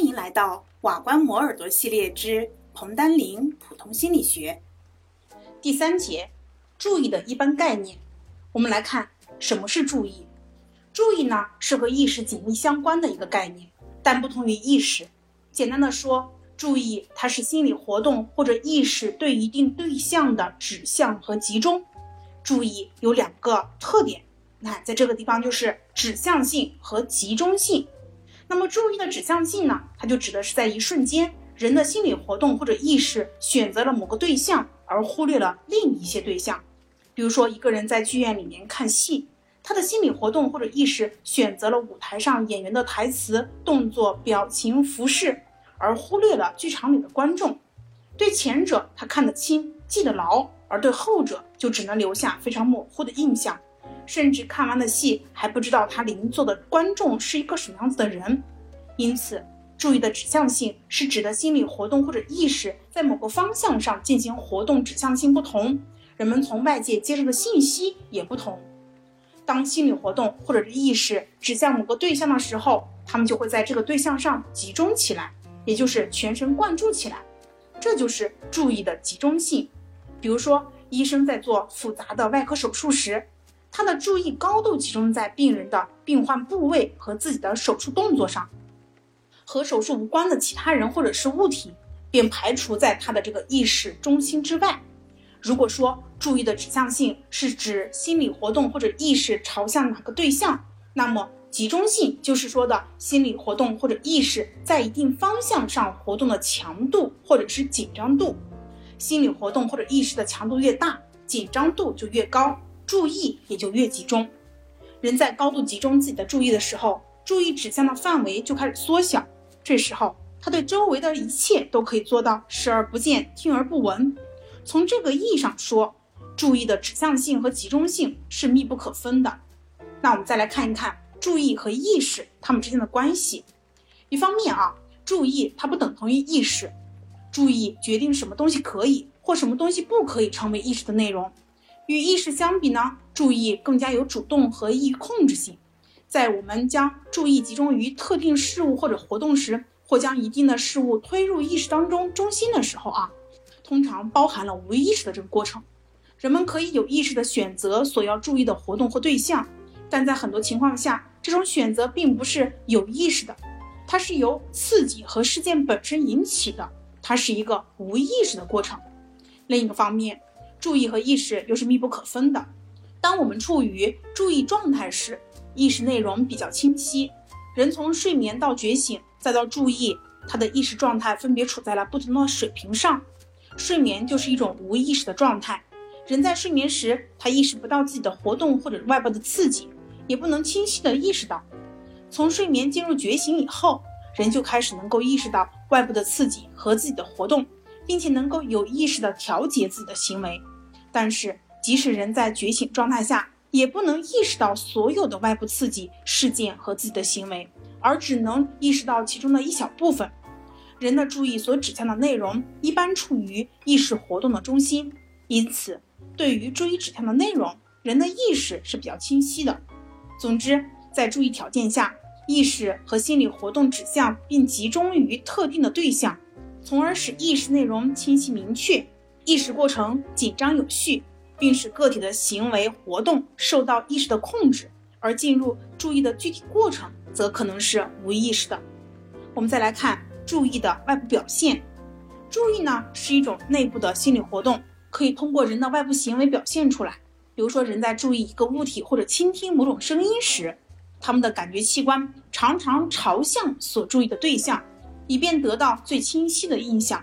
欢迎来到瓦官磨耳朵系列之彭丹林普通心理学第三节，注意的一般概念。我们来看什么是注意。注意呢是和意识紧密相关的一个概念，但不同于意识。简单的说，注意它是心理活动或者意识对一定对象的指向和集中。注意有两个特点，那在这个地方就是指向性和集中性。那么注意的指向性呢？它就指的是在一瞬间，人的心理活动或者意识选择了某个对象，而忽略了另一些对象。比如说，一个人在剧院里面看戏，他的心理活动或者意识选择了舞台上演员的台词、动作、表情、服饰，而忽略了剧场里的观众。对前者，他看得清、记得牢；而对后者，就只能留下非常模糊的印象。甚至看完了戏还不知道他邻座的观众是一个什么样子的人，因此注意的指向性是指的心理活动或者意识在某个方向上进行活动，指向性不同，人们从外界接受的信息也不同。当心理活动或者是意识指向某个对象的时候，他们就会在这个对象上集中起来，也就是全神贯注起来，这就是注意的集中性。比如说，医生在做复杂的外科手术时。他的注意高度集中在病人的病患部位和自己的手术动作上，和手术无关的其他人或者是物体便排除在他的这个意识中心之外。如果说注意的指向性是指心理活动或者意识朝向哪个对象，那么集中性就是说的心理活动或者意识在一定方向上活动的强度或者是紧张度。心理活动或者意识的强度越大，紧张度就越高。注意也就越集中。人在高度集中自己的注意的时候，注意指向的范围就开始缩小。这时候，他对周围的一切都可以做到视而不见、听而不闻。从这个意义上说，注意的指向性和集中性是密不可分的。那我们再来看一看注意和意识它们之间的关系。一方面啊，注意它不等同于意识，注意决定什么东西可以或什么东西不可以成为意识的内容。与意识相比呢，注意更加有主动和易于控制性。在我们将注意集中于特定事物或者活动时，或将一定的事物推入意识当中中心的时候啊，通常包含了无意识的这个过程。人们可以有意识的选择所要注意的活动或对象，但在很多情况下，这种选择并不是有意识的，它是由刺激和事件本身引起的，它是一个无意识的过程。另一个方面。注意和意识又是密不可分的。当我们处于注意状态时，意识内容比较清晰。人从睡眠到觉醒，再到注意，他的意识状态分别处在了不同的水平上。睡眠就是一种无意识的状态。人在睡眠时，他意识不到自己的活动或者外部的刺激，也不能清晰的意识到。从睡眠进入觉醒以后，人就开始能够意识到外部的刺激和自己的活动，并且能够有意识的调节自己的行为。但是，即使人在觉醒状态下，也不能意识到所有的外部刺激事件和自己的行为，而只能意识到其中的一小部分。人的注意所指向的内容一般处于意识活动的中心，因此，对于注意指向的内容，人的意识是比较清晰的。总之，在注意条件下，意识和心理活动指向并集中于特定的对象，从而使意识内容清晰明确。意识过程紧张有序，并使个体的行为活动受到意识的控制，而进入注意的具体过程则可能是无意识的。我们再来看注意的外部表现。注意呢是一种内部的心理活动，可以通过人的外部行为表现出来。比如说，人在注意一个物体或者倾听某种声音时，他们的感觉器官常常朝向所注意的对象，以便得到最清晰的印象。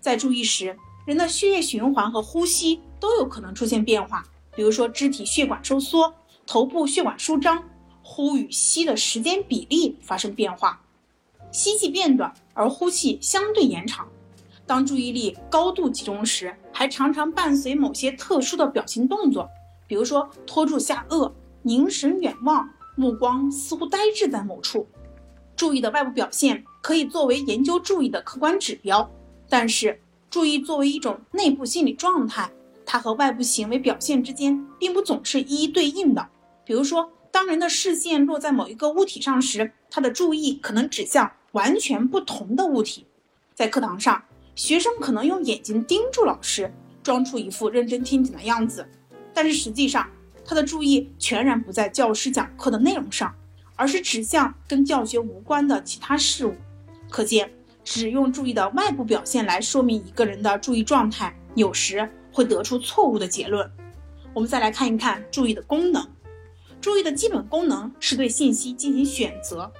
在注意时，人的血液循环和呼吸都有可能出现变化，比如说肢体血管收缩、头部血管舒张、呼与吸的时间比例发生变化，吸气变短，而呼气相对延长。当注意力高度集中时，还常常伴随某些特殊的表情动作，比如说托住下颚、凝神远望、目光似乎呆滞在某处。注意的外部表现可以作为研究注意的客观指标，但是。注意作为一种内部心理状态，它和外部行为表现之间并不总是一一对应的。比如说，当人的视线落在某一个物体上时，他的注意可能指向完全不同的物体。在课堂上，学生可能用眼睛盯住老师，装出一副认真听讲的样子，但是实际上他的注意全然不在教师讲课的内容上，而是指向跟教学无关的其他事物。可见，只用注意的外部表现来说明一个人的注意状态，有时会得出错误的结论。我们再来看一看注意的功能。注意的基本功能是对信息进行选择。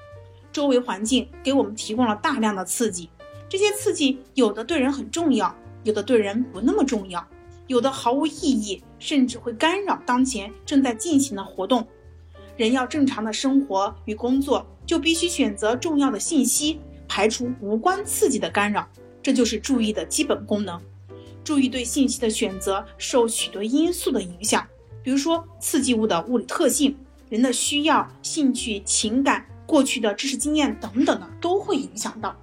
周围环境给我们提供了大量的刺激，这些刺激有的对人很重要，有的对人不那么重要，有的毫无意义，甚至会干扰当前正在进行的活动。人要正常的生活与工作，就必须选择重要的信息，排除无关刺激的干扰。这就是注意的基本功能。注意对信息的选择受许多因素的影响，比如说刺激物的物理特性、人的需要、兴趣、情感、过去的知识经验等等的都会影响到。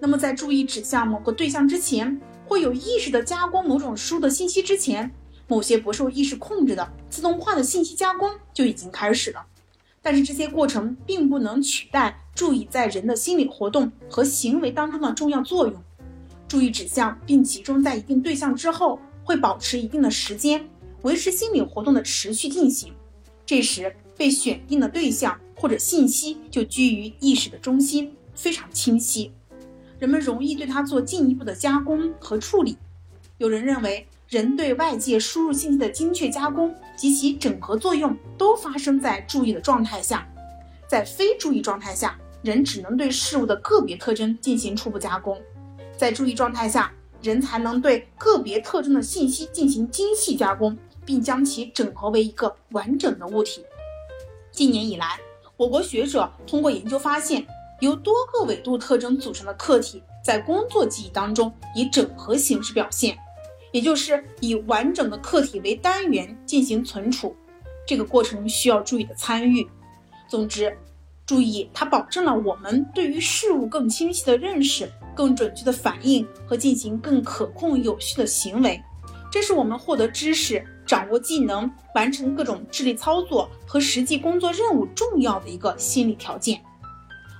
那么在注意指向某个对象之前，会有意识的加工某种输入的信息之前，某些不受意识控制的自动化的信息加工就已经开始了。但是这些过程并不能取代注意在人的心理活动和行为当中的重要作用。注意指向并集中在一定对象之后，会保持一定的时间，维持心理活动的持续进行。这时，被选定的对象或者信息就居于意识的中心，非常清晰，人们容易对它做进一步的加工和处理。有人认为，人对外界输入信息的精确加工及其整合作用都发生在注意的状态下，在非注意状态下，人只能对事物的个别特征进行初步加工。在注意状态下，人才能对个别特征的信息进行精细加工，并将其整合为一个完整的物体。近年以来，我国学者通过研究发现，由多个纬度特征组成的客体在工作记忆当中以整合形式表现，也就是以完整的客体为单元进行存储。这个过程需要注意的参与。总之，注意它保证了我们对于事物更清晰的认识。更准确的反应和进行更可控有序的行为，这是我们获得知识、掌握技能、完成各种智力操作和实际工作任务重要的一个心理条件。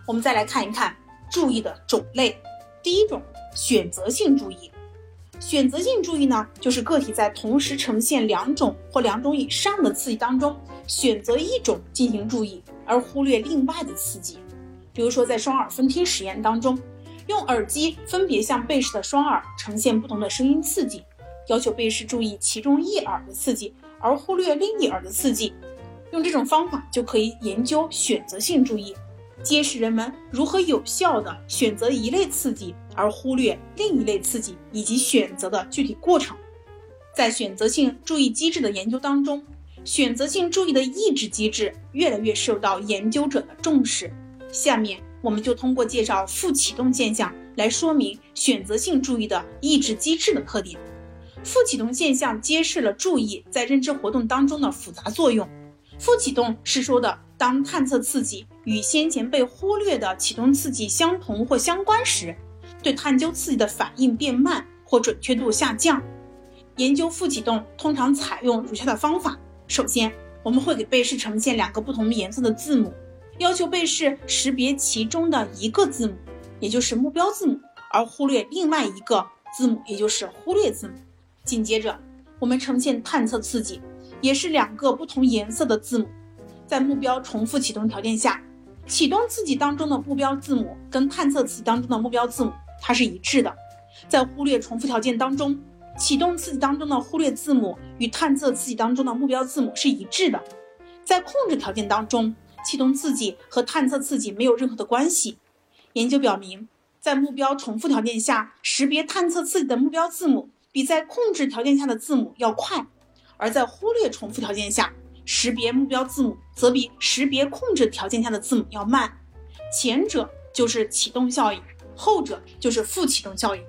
我们再来看一看注意的种类。第一种，选择性注意。选择性注意呢，就是个体在同时呈现两种或两种以上的刺激当中，选择一种进行注意，而忽略另外的刺激。比如说，在双耳分听实验当中。用耳机分别向被试的双耳呈现不同的声音刺激，要求被试注意其中一耳的刺激，而忽略另一耳的刺激。用这种方法就可以研究选择性注意，揭示人们如何有效地选择一类刺激而忽略另一类刺激以及选择的具体过程。在选择性注意机制的研究当中，选择性注意的抑制机制越来越受到研究者的重视。下面。我们就通过介绍负启动现象来说明选择性注意的抑制机制的特点。负启动现象揭示了注意在认知活动当中的复杂作用。负启动是说的，当探测刺激与先前被忽略的启动刺激相同或相关时，对探究刺激的反应变慢或准确度下降。研究负启动通常采用如下的方法：首先，我们会给被试呈现两个不同颜色的字母。要求被试识别其中的一个字母，也就是目标字母，而忽略另外一个字母，也就是忽略字母。紧接着，我们呈现探测刺激，也是两个不同颜色的字母。在目标重复启动条件下，启动刺激当中的目标字母跟探测刺激当中的目标字母它是一致的。在忽略重复条件当中，启动刺激当中的忽略字母与探测刺激当中的目标字母是一致的。在控制条件当中。启动刺激和探测刺激没有任何的关系。研究表明，在目标重复条件下，识别探测刺激的目标字母比在控制条件下的字母要快；而在忽略重复条件下，识别目标字母则比识别控制条件下的字母要慢。前者就是启动效应，后者就是负启动效应。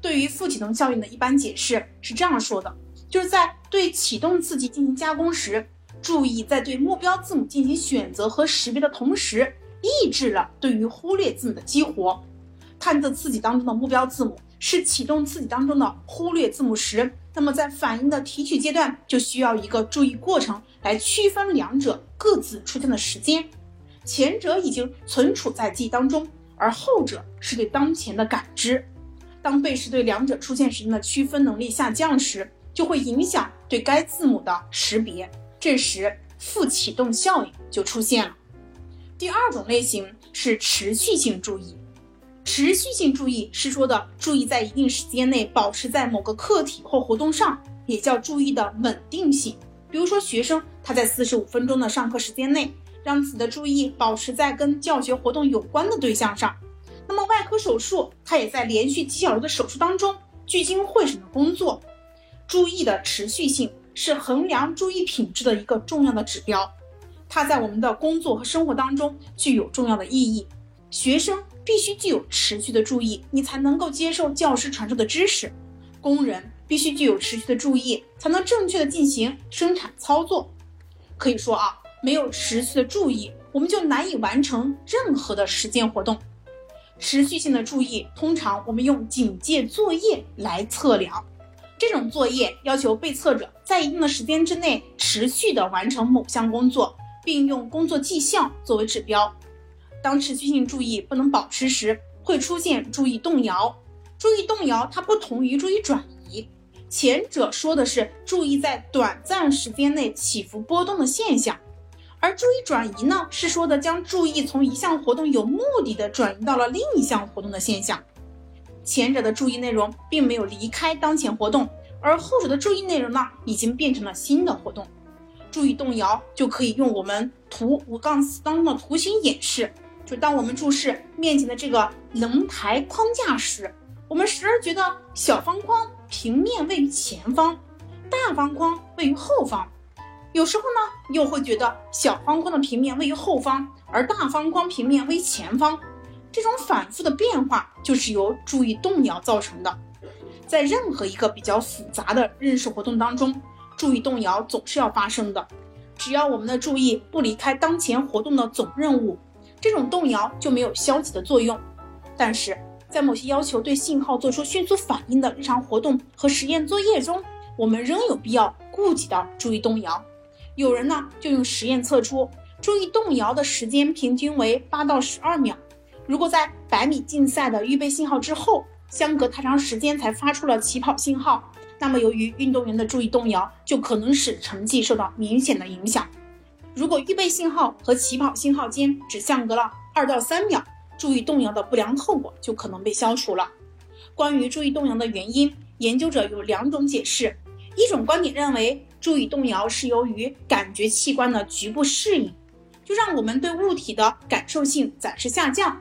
对于负启动效应的一般解释是这样说的：就是在对启动刺激进行加工时。注意，在对目标字母进行选择和识别的同时，抑制了对于忽略字母的激活。探测刺激当中的目标字母是启动刺激当中的忽略字母时，那么在反应的提取阶段就需要一个注意过程来区分两者各自出现的时间。前者已经存储在记忆当中，而后者是对当前的感知。当被试对两者出现时间的区分能力下降时，就会影响对该字母的识别，这时负启动效应就出现了。第二种类型是持续性注意。持续性注意是说的注意在一定时间内保持在某个课题或活动上，也叫注意的稳定性。比如说，学生他在四十五分钟的上课时间内，让自己的注意保持在跟教学活动有关的对象上。那么，外科手术他也在连续几小时的手术当中聚精会神的工作。注意的持续性是衡量注意品质的一个重要的指标，它在我们的工作和生活当中具有重要的意义。学生。必须具有持续的注意，你才能够接受教师传授的知识；工人必须具有持续的注意，才能正确的进行生产操作。可以说啊，没有持续的注意，我们就难以完成任何的实践活动。持续性的注意，通常我们用警戒作业来测量。这种作业要求被测者在一定的时间之内持续的完成某项工作，并用工作绩效作为指标。当持续性注意不能保持时，会出现注意动摇。注意动摇它不同于注意转移，前者说的是注意在短暂时间内起伏波动的现象，而注意转移呢，是说的将注意从一项活动有目的的转移到了另一项活动的现象。前者的注意内容并没有离开当前活动，而后者的注意内容呢，已经变成了新的活动。注意动摇就可以用我们图五杠四当中的图形演示。就当我们注视面前的这个棱台框架时，我们时而觉得小方框平面位于前方，大方框位于后方；有时候呢，又会觉得小方框的平面位于后方，而大方框平面位于前方。这种反复的变化就是由注意动摇造成的。在任何一个比较复杂的认识活动当中，注意动摇总是要发生的。只要我们的注意不离开当前活动的总任务。这种动摇就没有消极的作用，但是在某些要求对信号做出迅速反应的日常活动和实验作业中，我们仍有必要顾及到注意动摇。有人呢就用实验测出注意动摇的时间平均为八到十二秒。如果在百米竞赛的预备信号之后，相隔太长时间才发出了起跑信号，那么由于运动员的注意动摇，就可能使成绩受到明显的影响。如果预备信号和起跑信号间只相隔了二到三秒，注意动摇的不良后果就可能被消除了。关于注意动摇的原因，研究者有两种解释：一种观点认为，注意动摇是由于感觉器官的局部适应，就让我们对物体的感受性暂时下降；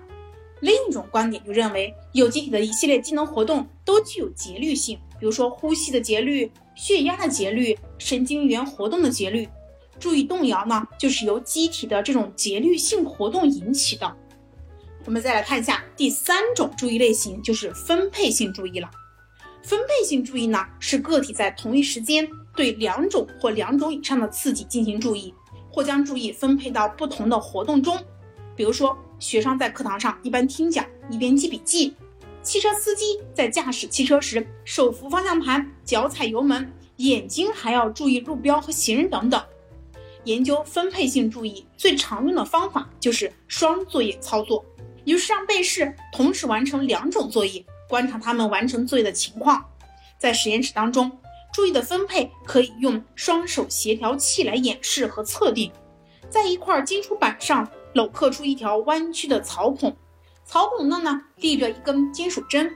另一种观点就认为，有机体的一系列机能活动都具有节律性，比如说呼吸的节律、血压的节律、神经元活动的节律。注意动摇呢，就是由机体的这种节律性活动引起的。我们再来看一下第三种注意类型，就是分配性注意了。分配性注意呢，是个体在同一时间对两种或两种以上的刺激进行注意，或将注意分配到不同的活动中。比如说，学生在课堂上一边听讲一边记笔记；汽车司机在驾驶汽车时手扶方向盘、脚踩油门，眼睛还要注意路标和行人等等。研究分配性注意最常用的方法就是双作业操作，也就是让被试同时完成两种作业，观察他们完成作业的情况。在实验室当中，注意的分配可以用双手协调器来演示和测定。在一块金属板上镂刻出一条弯曲的槽孔，槽孔内呢立着一根金属针，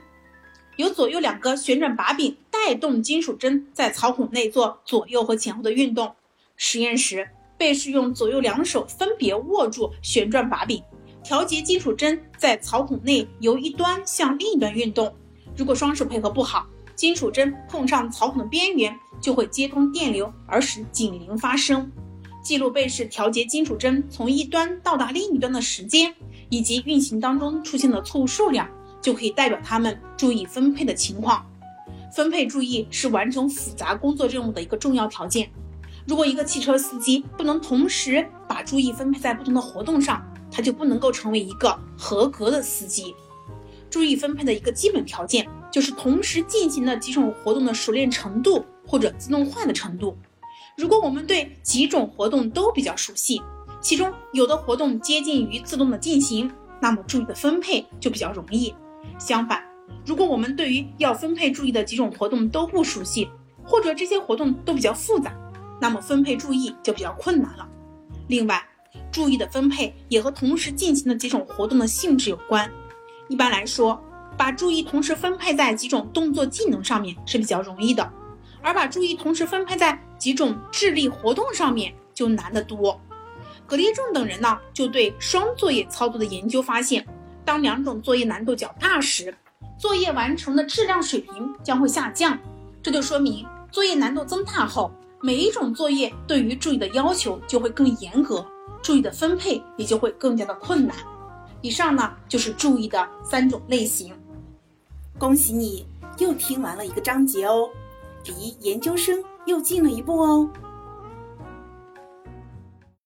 由左右两个旋转把柄带动金属针在槽孔内做左右和前后的运动。实验时。被试用左右两手分别握住旋转把柄，调节金属针在槽孔内由一端向另一端运动。如果双手配合不好，金属针碰上槽孔的边缘就会接通电流，而使警铃发生。记录被试调节金属针从一端到达另一端的时间，以及运行当中出现的错误数量，就可以代表他们注意分配的情况。分配注意是完成复杂工作任务的一个重要条件。如果一个汽车司机不能同时把注意分配在不同的活动上，他就不能够成为一个合格的司机。注意分配的一个基本条件就是同时进行的几种活动的熟练程度或者自动化的程度。如果我们对几种活动都比较熟悉，其中有的活动接近于自动的进行，那么注意的分配就比较容易。相反，如果我们对于要分配注意的几种活动都不熟悉，或者这些活动都比较复杂，那么分配注意就比较困难了。另外，注意的分配也和同时进行的几种活动的性质有关。一般来说，把注意同时分配在几种动作技能上面是比较容易的，而把注意同时分配在几种智力活动上面就难得多。葛利仲等人呢，就对双作业操作的研究发现，当两种作业难度较大时，作业完成的质量水平将会下降。这就说明作业难度增大后，每一种作业对于注意的要求就会更严格，注意的分配也就会更加的困难。以上呢就是注意的三种类型。恭喜你又听完了一个章节哦，离研究生又近了一步哦。